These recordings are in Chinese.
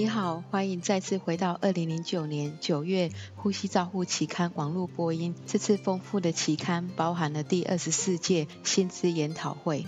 你好，欢迎再次回到二零零九年九月《呼吸照护期刊》网络播音。这次丰富的期刊包含了第二十四届薪资研讨会。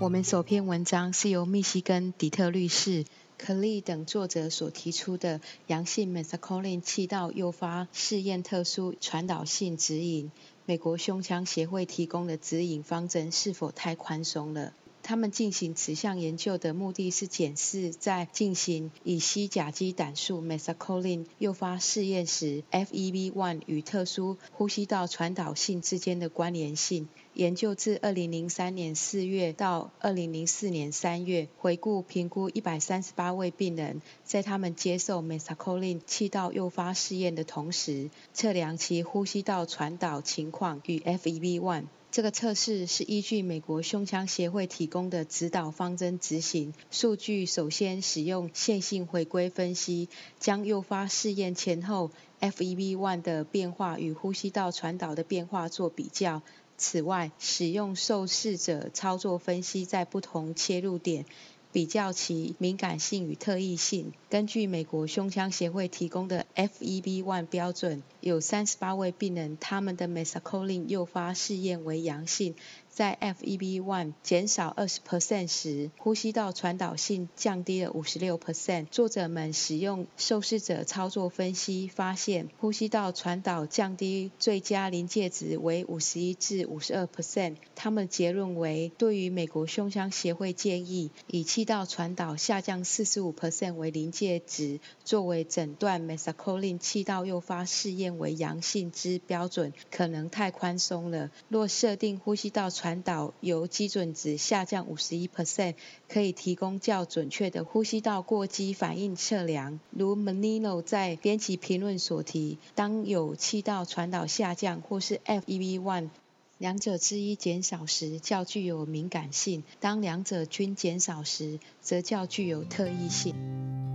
我们首篇文章是由密西根底特律市、克利等作者所提出的阳性 methacholine 气道诱发试验特殊传导性指引。美国胸腔协会提供的指引方针是否太宽松了？他们进行此项研究的目的是检视在进行乙烯甲基胆素 methacholine 诱发试验时，FEV1 与特殊呼吸道传导性之间的关联性。研究自2003年4月到2004年3月，回顾评估138位病人，在他们接受 methacholine 气道诱发试验的同时，测量其呼吸道传导情况与 FEV1。这个测试是依据美国胸腔协会提供的指导方针执行。数据首先使用线性回归分析，将诱发试验前后 FEV1 的变化与呼吸道传导的变化做比较。此外，使用受试者操作分析，在不同切入点。比较其敏感性与特异性。根据美国胸腔协会提供的 FEV1 标准，有三十八位病人，他们的 methacholine 诱发试验为阳性。在 FEV1 减少二十 percent 时，呼吸道传导性降低了五十六 percent。作者们使用受试者操作分析，发现呼吸道传导降低最佳临界值为五十一至五十二 percent。他们结论为，对于美国胸腔协会建议以气道传导下降四十五 percent 为临界值，作为诊断 methacholine 气道诱发试验为阳性之标准，可能太宽松了。若设定呼吸道传导由基准值下降五十一 percent，可以提供较准确的呼吸道过激反应测量。如 Menino 在编辑评论所提，当有气道传导下降或是 FEV1 两者之一减少时，较具有敏感性；当两者均减少时，则较具有特异性。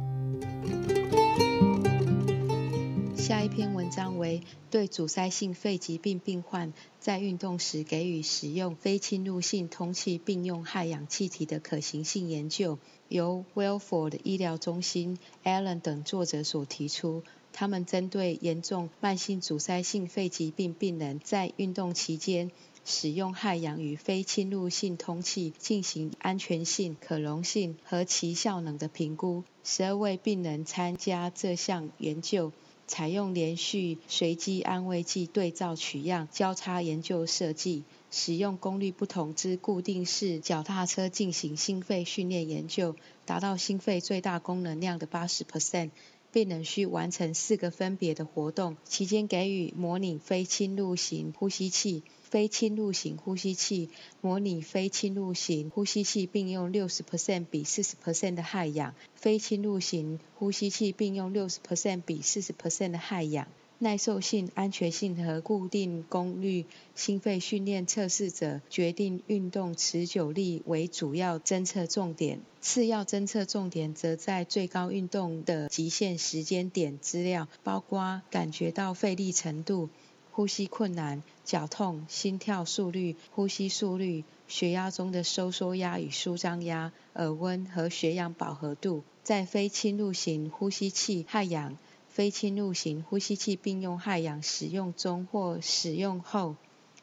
下一篇文章为对阻塞性肺疾病病患在运动时给予使用非侵入性通气并用氦氧气体的可行性研究，由 Welford 医疗中心 Allen 等作者所提出。他们针对严重慢性阻塞性肺疾病病人在运动期间使用氦氧与非侵入性通气进行安全性、可溶性和其效能的评估。十二位病人参加这项研究。采用连续随机安慰剂对照取样交叉研究设计，使用功率不同之固定式脚踏车进行心肺训练研究，达到心肺最大功能量的八十 percent。病人需完成四个分别的活动，期间给予模拟非侵入型呼吸器。非侵入型呼吸器模拟非侵入型呼吸器，并用六十 percent 比四十 percent 的氦氧；非侵入型呼吸器并用六十 percent 比四十 percent 的氦氧。耐受性、安全性和固定功率心肺训练测试者决定运动持久力为主要侦测重点，次要侦测重点则在最高运动的极限时间点资料，包括感觉到费力程度。呼吸困难、脚痛、心跳速率、呼吸速率、血压中的收缩压与舒张压、耳温和血氧饱和度。在非侵入型呼吸器氦氧、非侵入型呼吸器并用氦氧使用中或使用后，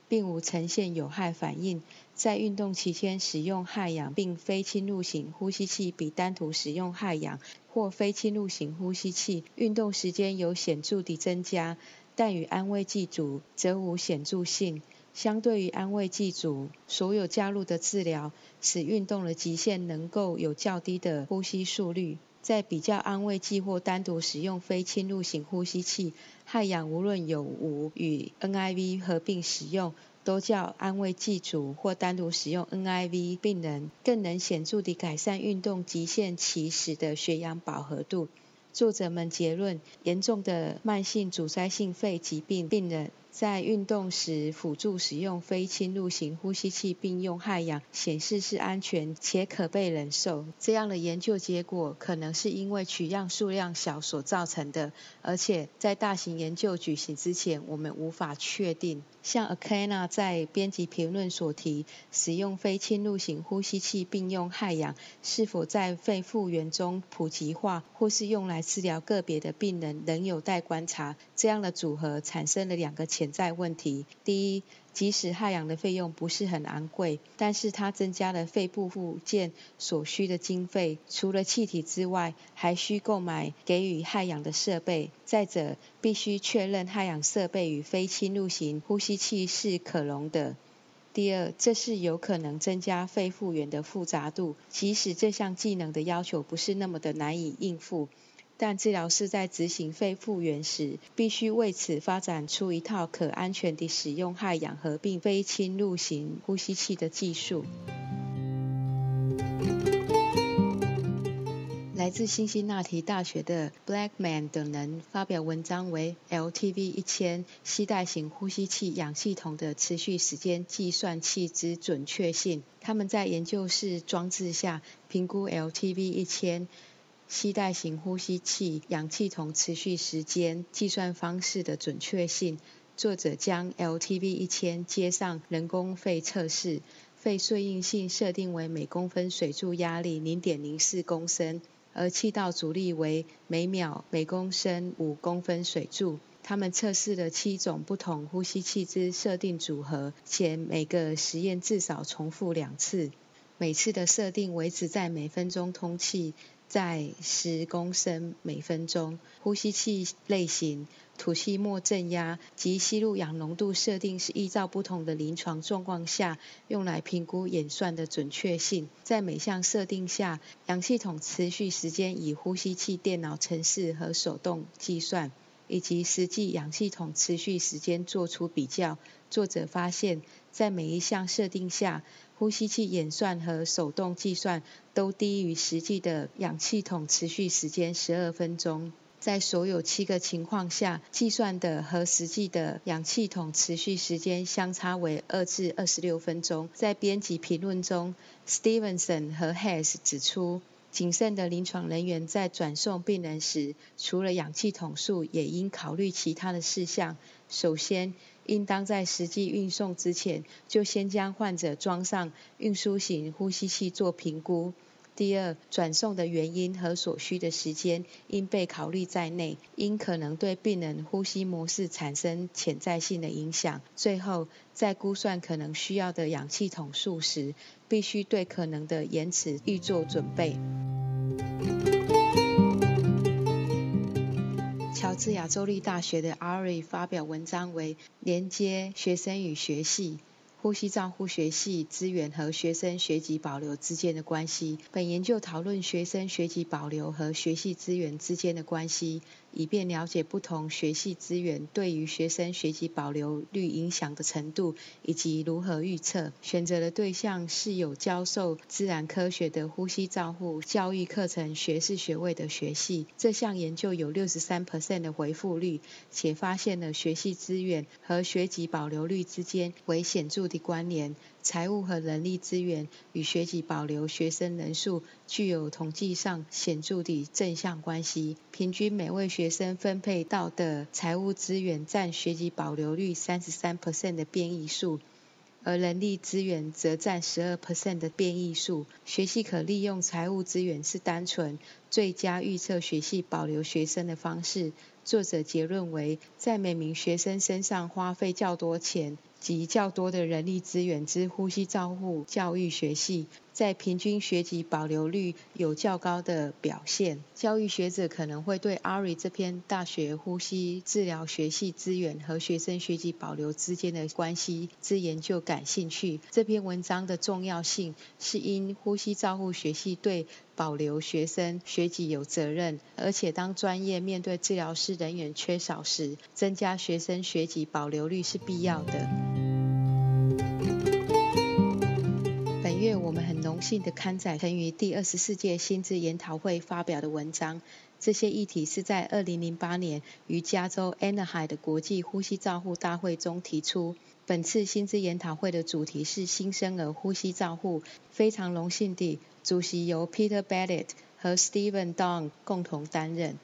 并无呈现有害反应。在运动期间使用氦氧并非侵入型呼吸器比单独使用氦氧或非侵入型呼吸器，运动时间有显著的增加。但与安慰剂组则无显著性。相对于安慰剂组，所有加入的治疗使运动的极限能够有较低的呼吸速率。在比较安慰剂或单独使用非侵入型呼吸器，氦氧无论有无与 NIV 合并使用，都较安慰剂组或单独使用 NIV 病人更能显著地改善运动极限期时的血氧饱和度。作者们结论：严重的慢性阻塞性肺疾病病人。在运动时辅助使用非侵入型呼吸器并用氦氧，显示是安全且可被忍受。这样的研究结果可能是因为取样数量小所造成的，而且在大型研究举行之前，我们无法确定。像 Akana 在编辑评论所提，使用非侵入型呼吸器并用氦氧，是否在肺复原中普及化，或是用来治疗个别的病人，仍有待观察。这样的组合产生了两个潜在问题：第一，即使氦氧的费用不是很昂贵，但是它增加了肺部复健所需的经费，除了气体之外，还需购买给予氦氧的设备。再者，必须确认氦氧设备与非侵入型呼吸器是可容的。第二，这是有可能增加肺复原的复杂度，即使这项技能的要求不是那么的难以应付。但治疗师在执行肺复原时，必须为此发展出一套可安全地使用氦氧合并非侵入型呼吸器的技术。来自辛辛那提大学的 Blackman 等人发表文章为 LTV 一千携带型呼吸器氧系统的持续时间计算器之准确性。他们在研究室装置下评估 LTV 一千。吸带型呼吸器氧气筒持续时间计算方式的准确性。作者将 LTV 一千接上人工肺测试，肺顺应性设定为每公分水柱压力零点零四公升，而气道阻力为每秒每公升五公分水柱。他们测试了七种不同呼吸器之设定组合，且每个实验至少重复两次，每次的设定维持在每分钟通气。在十公升每分钟，呼吸器类型、吐气末正压及吸入氧浓度设定是依照不同的临床状况下用来评估演算的准确性。在每项设定下，氧气筒持续时间以呼吸器电脑程式和手动计算，以及实际氧气筒持续时间做出比较。作者发现，在每一项设定下，呼吸器演算和手动计算都低于实际的氧气筒持续时间十二分钟。在所有七个情况下，计算的和实际的氧气筒持续时间相差为二至二十六分钟。在编辑评论中，Stevenson 和 Hayes 指出，谨慎的临床人员在转送病人时，除了氧气筒数，也应考虑其他的事项。首先，应当在实际运送之前，就先将患者装上运输型呼吸器做评估。第二，转送的原因和所需的时间应被考虑在内，因可能对病人呼吸模式产生潜在性的影响。最后，在估算可能需要的氧气筒数时，必须对可能的延迟预做准备。乔治亚州立大学的 Ari 发表文章为《连接学生与学系：呼吸账户学系资源和学生学籍保留之间的关系》。本研究讨论学生学籍保留和学系资源之间的关系。以便了解不同学系资源对于学生学习保留率影响的程度，以及如何预测。选择的对象是有教授自然科学的呼吸照护教育课程学士学位的学系。这项研究有六十三 percent 的回复率，且发现了学系资源和学籍保留率之间为显著的关联。财务和人力资源与学籍保留学生人数具有统计上显著的正向关系。平均每位学生分配到的财务资源占学籍保留率三十三 percent 的变异数，而人力资源则占十二 percent 的变异数。学系可利用财务资源是单纯最佳预测学系保留学生的方式。作者结论为，在每名学生身上花费较多钱。及较多的人力资源之呼吸照护教育学系，在平均学籍保留率有较高的表现。教育学者可能会对阿瑞这篇大学呼吸治疗学系资源和学生学籍保留之间的关系之研究感兴趣。这篇文章的重要性是因呼吸照护学系对保留学生学籍有责任，而且当专业面对治疗师人员缺少时，增加学生学籍保留率是必要的。荣幸的刊载曾于第二十四届薪资研讨会发表的文章。这些议题是在二零零八年于加州 Anaheim 的国际呼吸照护大会中提出。本次薪资研讨会的主题是新生儿呼吸照护。非常荣幸地，主席由 Peter Ballett 和 Stephen Dong 共同担任。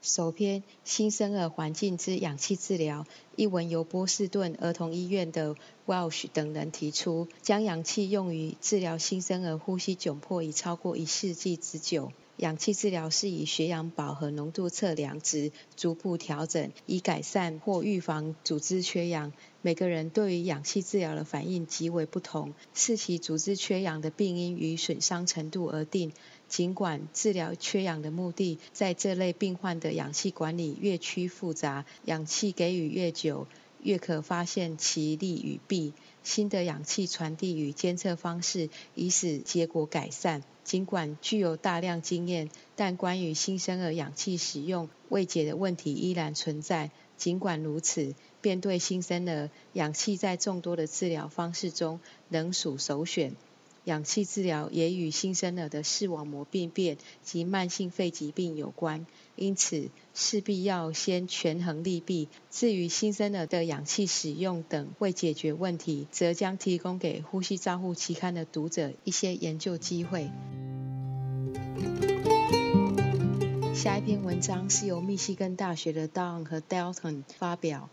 首篇新生儿环境之氧气治疗一文由波士顿儿童医院的 Welsh 等人提出，将氧气用于治疗新生儿呼吸窘迫已超过一世纪之久。氧气治疗是以血氧饱和浓度测量值逐步调整，以改善或预防组织缺氧。每个人对于氧气治疗的反应极为不同，视其组织缺氧的病因与损伤程度而定。尽管治疗缺氧的目的在这类病患的氧气管理越趋复杂，氧气给予越久，越可发现其利与弊。新的氧气传递与监测方式已使结果改善。尽管具有大量经验，但关于新生儿氧气使用未解的问题依然存在。尽管如此，便对新生儿氧气在众多的治疗方式中仍属首选。氧气治疗也与新生儿的视网膜病变及慢性肺疾病有关，因此势必要先权衡利弊。至于新生儿的氧气使用等未解决问题，则将提供给《呼吸照护》期刊的读者一些研究机会。下一篇文章是由密西根大学的 Don 和 Dalton 发表。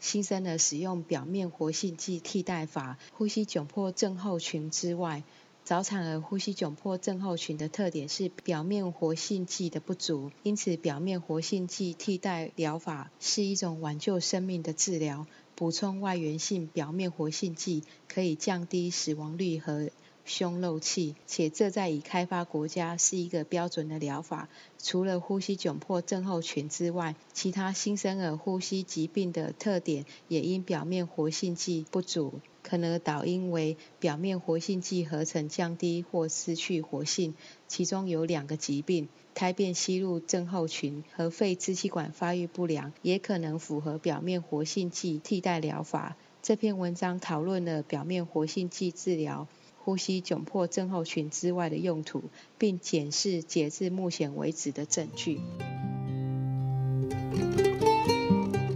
新生儿使用表面活性剂替代法，呼吸窘迫症候群之外，早产儿呼吸窘迫症候群的特点是表面活性剂的不足，因此表面活性剂替代疗法是一种挽救生命的治疗。补充外源性表面活性剂可以降低死亡率和。胸漏气，且这在已开发国家是一个标准的疗法。除了呼吸窘迫症候群之外，其他新生儿呼吸疾病的特点也因表面活性剂不足，可能导因为表面活性剂合成降低或失去活性。其中有两个疾病：胎便吸入症候群和肺支气管发育不良，也可能符合表面活性剂替代疗法。这篇文章讨论了表面活性剂治疗。呼吸窘迫症候群之外的用途，并检视截至目前为止的证据。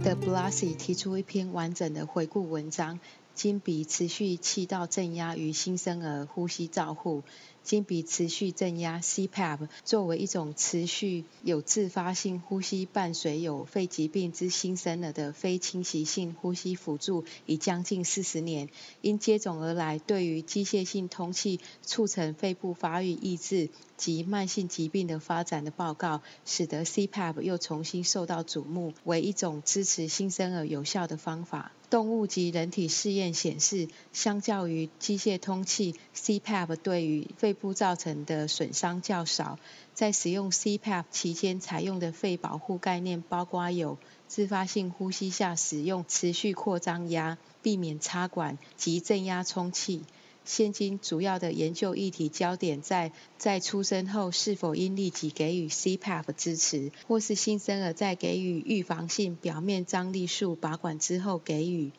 The Blasi 提出一篇完整的回顾文章，经鼻持续气道正压与新生儿呼吸照护。经鼻持续正压 （CPAP） 作为一种持续有自发性呼吸伴随有肺疾病之新生儿的非侵袭性呼吸辅助，已将近四十年。因接踵而来对于机械性通气促成肺部发育抑制及慢性疾病的发展的报告，使得 CPAP 又重新受到瞩目，为一种支持新生儿有效的方法。动物及人体试验显示，相较于机械通气，CPAP 对于肺肺部造成的损伤较少。在使用 CPAP 期间采用的肺保护概念包括有自发性呼吸下使用持续扩张压、避免插管及正压充气。现今主要的研究议题焦点在在出生后是否应立即给予 CPAP 支持，或是新生儿在给予预防性表面张力束拔管之后给予。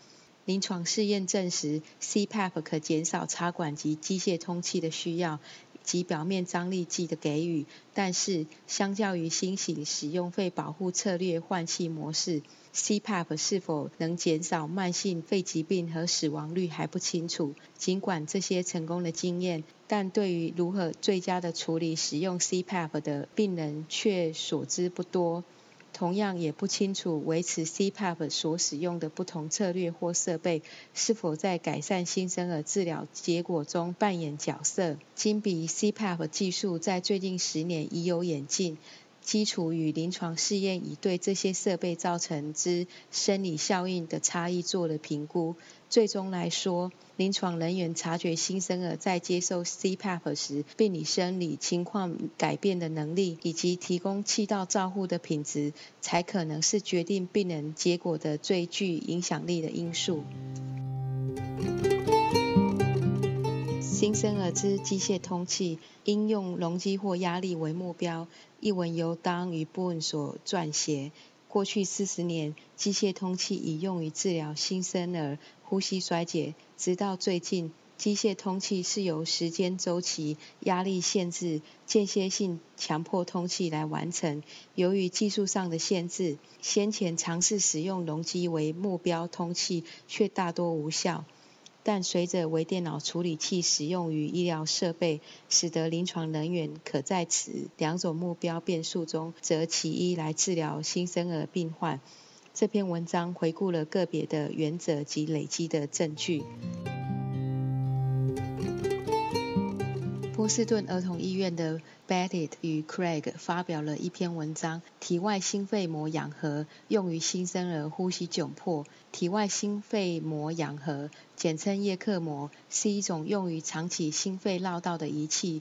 临床试验证实，CPAP 可减少插管及机械通气的需要。及表面张力剂的给予，但是相较于新型使用肺保护策略换气模式，CPAP 是否能减少慢性肺疾病和死亡率还不清楚。尽管这些成功的经验，但对于如何最佳的处理使用 CPAP 的病人却所知不多。同样也不清楚维持 CPAP 所使用的不同策略或设备是否在改善新生儿治疗结果中扮演角色。金比 CPAP 技术在最近十年已有演进。基础与临床试验已对这些设备造成之生理效应的差异做了评估。最终来说，临床人员察觉新生儿在接受 CPAP 时病理生理情况改变的能力，以及提供气道照护的品质，才可能是决定病人结果的最具影响力的因素。新生儿之机械通气应用容积或压力为目标。一文由当与布恩所撰写。过去四十年，机械通气已用于治疗新生儿呼吸衰竭，直到最近，机械通气是由时间周期、压力限制、间歇性强迫通气来完成。由于技术上的限制，先前尝试使用容积为目标通气，却大多无效。但随着微电脑处理器使用于医疗设备，使得临床人员可在此两种目标变数中择其一来治疗新生儿病患。这篇文章回顾了个别的原则及累积的证据。波士顿儿童医院的 Betty 与 Craig 发表了一篇文章：体外心肺膜氧合用于新生儿呼吸窘迫。体外心肺膜氧合，简称叶克膜，是一种用于长期心肺绕道的仪器。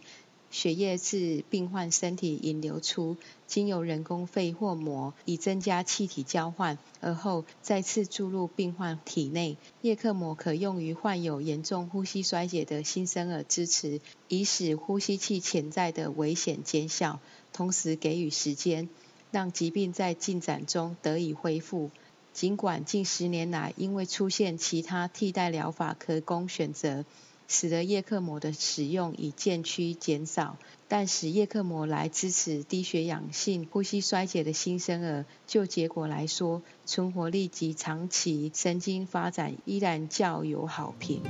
血液自病患身体引流出，经由人工肺或膜，以增加气体交换，而后再次注入病患体内。叶克膜可用于患有严重呼吸衰竭的新生儿支持，以使呼吸器潜在的危险减小，同时给予时间，让疾病在进展中得以恢复。尽管近十年来因为出现其他替代疗法可供选择。使得叶克膜的使用已渐趋减少，但使叶克膜来支持低血氧性呼吸衰竭的新生儿，就结果来说，存活率及长期神经发展依然较有好评。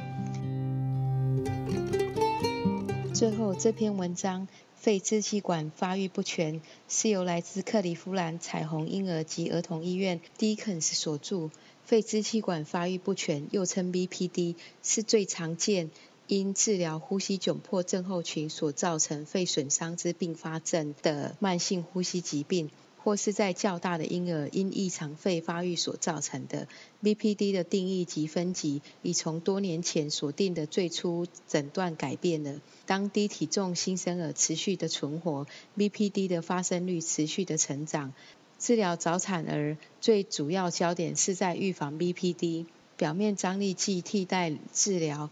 最后这篇文章，肺支气管发育不全，是由来自克利夫兰彩虹婴儿及儿童医院 Deacons 所著。肺支气管发育不全，又称 BPD，是最常见。因治疗呼吸窘迫症候群所造成肺损伤之并发症的慢性呼吸疾病，或是在较大的婴儿因异常肺发育所造成的。BPD 的定义及分级已从多年前所定的最初诊断改变了。当低体重新生儿持续的存活，BPD 的发生率持续的成长。治疗早产儿最主要焦点是在预防 BPD，表面张力剂替代治疗。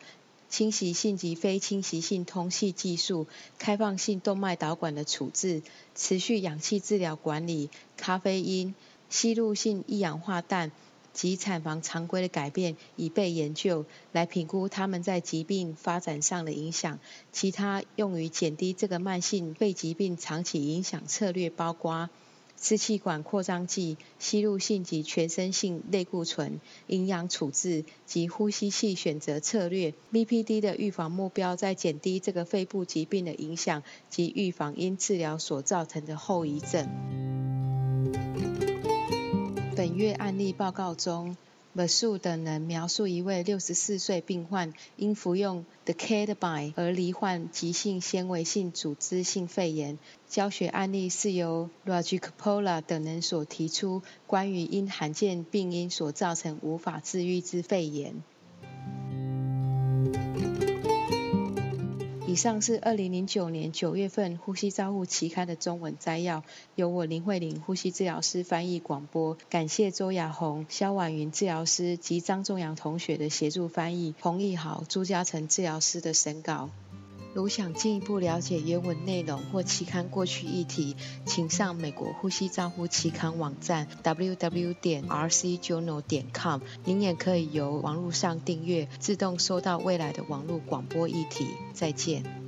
侵袭性及非侵袭性通气技术、开放性动脉导管的处置、持续氧气治疗管理、咖啡因、吸入性一氧化氮及产房常规的改变已被研究，来评估它们在疾病发展上的影响。其他用于减低这个慢性肺疾病长期影响策略包括。支气管扩张剂、吸入性及全身性类固醇、营养处置及呼吸器选择策略。BPD 的预防目标在减低这个肺部疾病的影响及预防因治疗所造成的后遗症。本月案例报告中。M a s u 等人描述一位六十四岁病患因服用 The c a d b y 而罹患急性纤维性组织性肺炎。教学案例是由 Rajipola 等人所提出，关于因罕见病因所造成无法治愈之肺炎。以上是二零零九年九月份《呼吸照护期刊》的中文摘要，由我林慧玲呼吸治疗师翻译广播。感谢周雅红、肖婉云治疗师及张仲阳同学的协助翻译，彭义豪、朱家诚治疗师的审稿。如想进一步了解原文内容或期刊过去议题，请上美国呼吸照护期刊网站 www 点 rcjournal 点 com。您也可以由网络上订阅，自动收到未来的网络广播议题。再见。